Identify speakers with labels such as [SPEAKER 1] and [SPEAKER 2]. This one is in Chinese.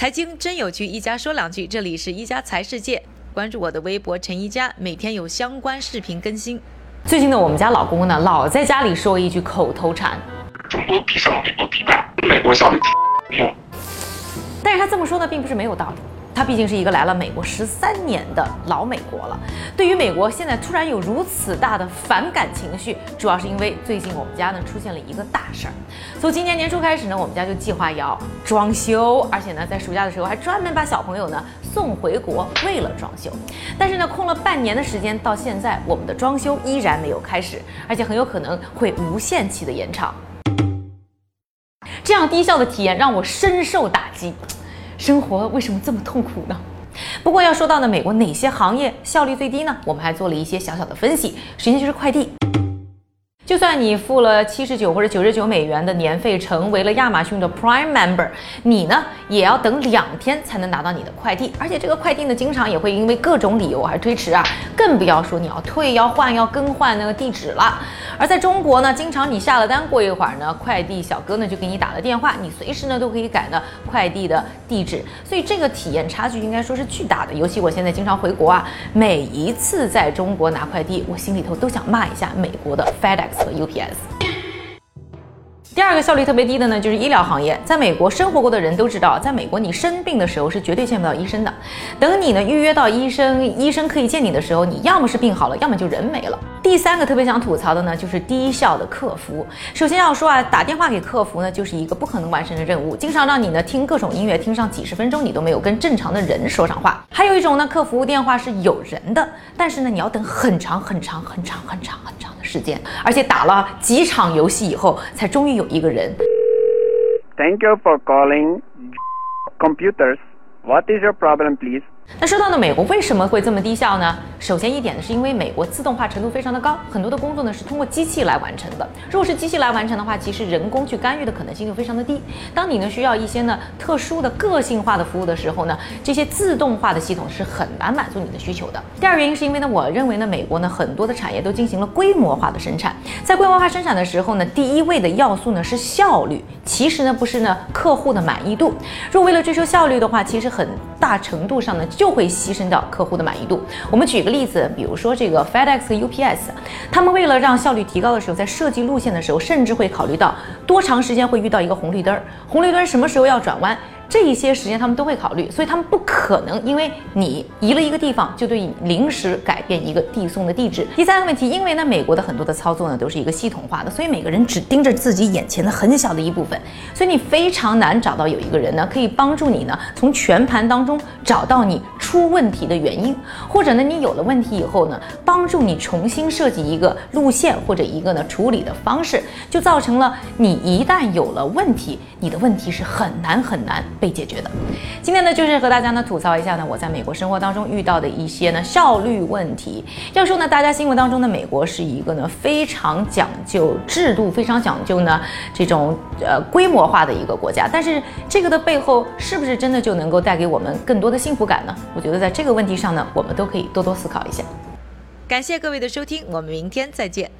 [SPEAKER 1] 财经真有趣，一家说两句。这里是一家财世界，关注我的微博陈一家，每天有相关视频更新。最近呢，我们家老公呢，老在家里说一句口头禅：
[SPEAKER 2] 中国比上美国比大，美国效率低。
[SPEAKER 1] 但是他这么说呢，并不是没有道理。他毕竟是一个来了美国十三年的老美国了，对于美国现在突然有如此大的反感情绪，主要是因为最近我们家呢出现了一个大事儿。从今年年初开始呢，我们家就计划要装修，而且呢在暑假的时候还专门把小朋友呢送回国，为了装修。但是呢空了半年的时间，到现在我们的装修依然没有开始，而且很有可能会无限期的延长。这样低效的体验让我深受打击。生活为什么这么痛苦呢？不过要说到呢，美国哪些行业效率最低呢？我们还做了一些小小的分析。首先就是快递。就算你付了七十九或者九十九美元的年费，成为了亚马逊的 Prime Member，你呢也要等两天才能拿到你的快递，而且这个快递呢，经常也会因为各种理由而推迟啊，更不要说你要退、要换、要更换那个地址了。而在中国呢，经常你下了单，过一会儿呢，快递小哥呢就给你打了电话，你随时呢都可以改呢快递的地址，所以这个体验差距应该说是巨大的。尤其我现在经常回国啊，每一次在中国拿快递，我心里头都想骂一下美国的 FedEx。和 UPS。第二个效率特别低的呢，就是医疗行业。在美国生活过的人都知道，在美国你生病的时候是绝对见不到医生的。等你呢预约到医生，医生可以见你的时候，你要么是病好了，要么就人没了。第三个特别想吐槽的呢，就是低效的客服。首先要说啊，打电话给客服呢，就是一个不可能完成的任务，经常让你呢听各种音乐，听上几十分钟，你都没有跟正常的人说上话。还有一种呢，客服电话是有人的，但是呢，你要等很长很长很长很长很长时间，而且打了几场游戏以后，才终于。有一个人。
[SPEAKER 3] Thank you for calling computers. What is your problem, please?
[SPEAKER 1] 那说到呢，美国为什么会这么低效呢？首先一点呢，是因为美国自动化程度非常的高，很多的工作呢是通过机器来完成的。如果是机器来完成的话，其实人工去干预的可能性就非常的低。当你呢需要一些呢特殊的个性化的服务的时候呢，这些自动化的系统是很难满足你的需求的。第二原因是因为呢，我认为呢，美国呢很多的产业都进行了规模化的生产，在规模化生产的时候呢，第一位的要素呢是效率，其实呢不是呢客户的满意度。若为了追求效率的话，其实很大程度上呢就会牺牲掉客户的满意度。我们举个例子，比如说这个 FedEx 和 UPS，他们为了让效率提高的时候，在设计路线的时候，甚至会考虑到多长时间会遇到一个红绿灯儿，红绿灯什么时候要转弯。这一些时间他们都会考虑，所以他们不可能因为你移了一个地方就对你临时改变一个递送的地址。第三个问题，因为呢美国的很多的操作呢都是一个系统化的，所以每个人只盯着自己眼前的很小的一部分，所以你非常难找到有一个人呢可以帮助你呢从全盘当中找到你出问题的原因，或者呢你有了问题以后呢帮助你重新设计一个路线或者一个呢处理的方式，就造成了你一旦有了问题，你的问题是很难很难。被解决的。今天呢，就是和大家呢吐槽一下呢，我在美国生活当中遇到的一些呢效率问题。要说呢，大家心目当中的美国是一个呢非常讲究制度、非常讲究呢这种呃规模化的一个国家，但是这个的背后是不是真的就能够带给我们更多的幸福感呢？我觉得在这个问题上呢，我们都可以多多思考一下。感谢各位的收听，我们明天再见。